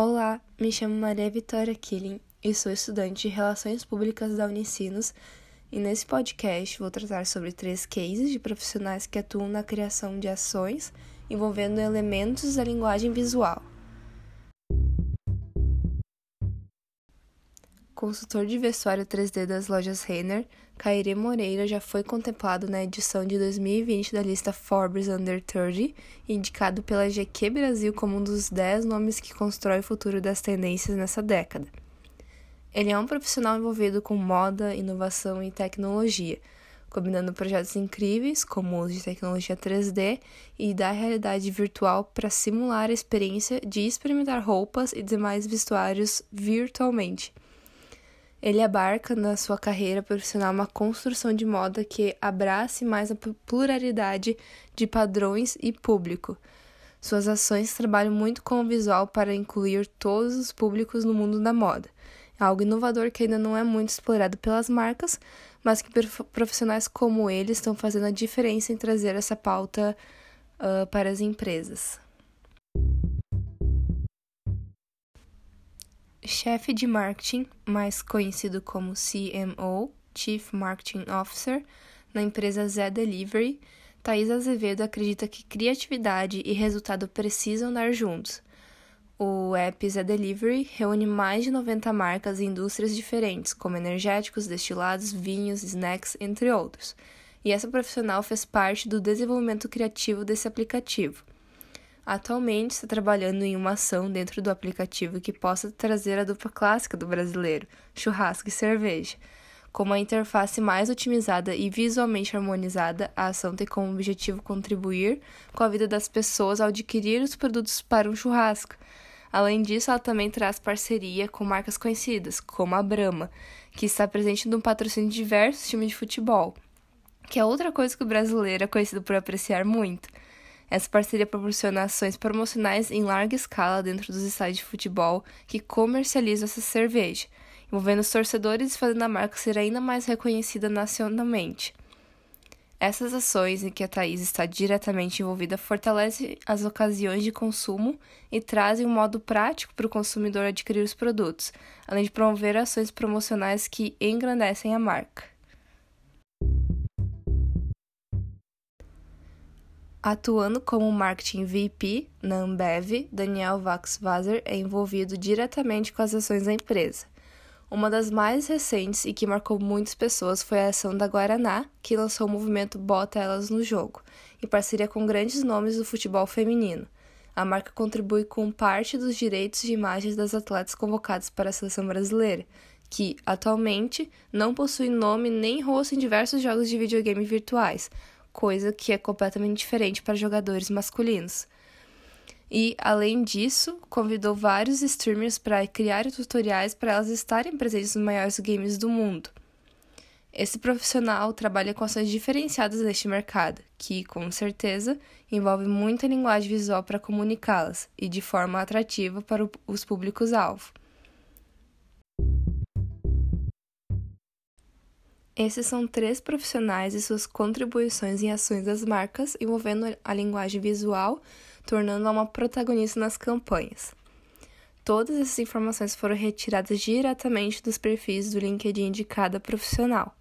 Olá, me chamo Maria Vitória Killing e sou estudante de Relações Públicas da Unicinos. E nesse podcast vou tratar sobre três cases de profissionais que atuam na criação de ações envolvendo elementos da linguagem visual. Consultor de vestuário 3D das lojas Renner, Caire Moreira já foi contemplado na edição de 2020 da lista Forbes Under 30, indicado pela GQ Brasil como um dos 10 nomes que constrói o futuro das tendências nessa década. Ele é um profissional envolvido com moda, inovação e tecnologia, combinando projetos incríveis como o uso de tecnologia 3D e da realidade virtual para simular a experiência de experimentar roupas e demais vestuários virtualmente. Ele abarca na sua carreira profissional uma construção de moda que abrace mais a pluralidade de padrões e público. Suas ações trabalham muito com o visual para incluir todos os públicos no mundo da moda. É algo inovador que ainda não é muito explorado pelas marcas, mas que profissionais como ele estão fazendo a diferença em trazer essa pauta uh, para as empresas. Chefe de marketing, mais conhecido como CMO, Chief Marketing Officer, na empresa Zé Delivery, Thais Azevedo acredita que criatividade e resultado precisam dar juntos. O app Zé Delivery reúne mais de 90 marcas e indústrias diferentes, como energéticos, destilados, vinhos, snacks, entre outros. E essa profissional fez parte do desenvolvimento criativo desse aplicativo. Atualmente está trabalhando em uma ação dentro do aplicativo que possa trazer a dupla clássica do brasileiro, churrasco e cerveja. Com uma interface mais otimizada e visualmente harmonizada, a ação tem como objetivo contribuir com a vida das pessoas ao adquirir os produtos para um churrasco. Além disso, ela também traz parceria com marcas conhecidas, como a Brahma, que está presente no patrocínio de diversos times de futebol, que é outra coisa que o brasileiro é conhecido por apreciar muito. Essa parceria proporciona ações promocionais em larga escala dentro dos estádios de futebol que comercializam essa cerveja, envolvendo os torcedores e fazendo a marca ser ainda mais reconhecida nacionalmente. Essas ações em que a Thaís está diretamente envolvida fortalecem as ocasiões de consumo e trazem um modo prático para o consumidor adquirir os produtos, além de promover ações promocionais que engrandecem a marca. Atuando como Marketing VP na Ambev, Daniel Vaxvazer é envolvido diretamente com as ações da empresa. Uma das mais recentes e que marcou muitas pessoas foi a ação da Guaraná, que lançou o movimento Bota Elas no Jogo, em parceria com grandes nomes do futebol feminino. A marca contribui com parte dos direitos de imagens das atletas convocadas para a seleção brasileira, que, atualmente, não possui nome nem rosto em diversos jogos de videogame virtuais, coisa que é completamente diferente para jogadores masculinos. E, além disso, convidou vários streamers para criar tutoriais para elas estarem presentes nos maiores games do mundo. Esse profissional trabalha com ações diferenciadas neste mercado, que, com certeza, envolve muita linguagem visual para comunicá-las e de forma atrativa para os públicos-alvo. Esses são três profissionais e suas contribuições em ações das marcas envolvendo a linguagem visual, tornando-a uma protagonista nas campanhas. Todas essas informações foram retiradas diretamente dos perfis do LinkedIn de cada profissional.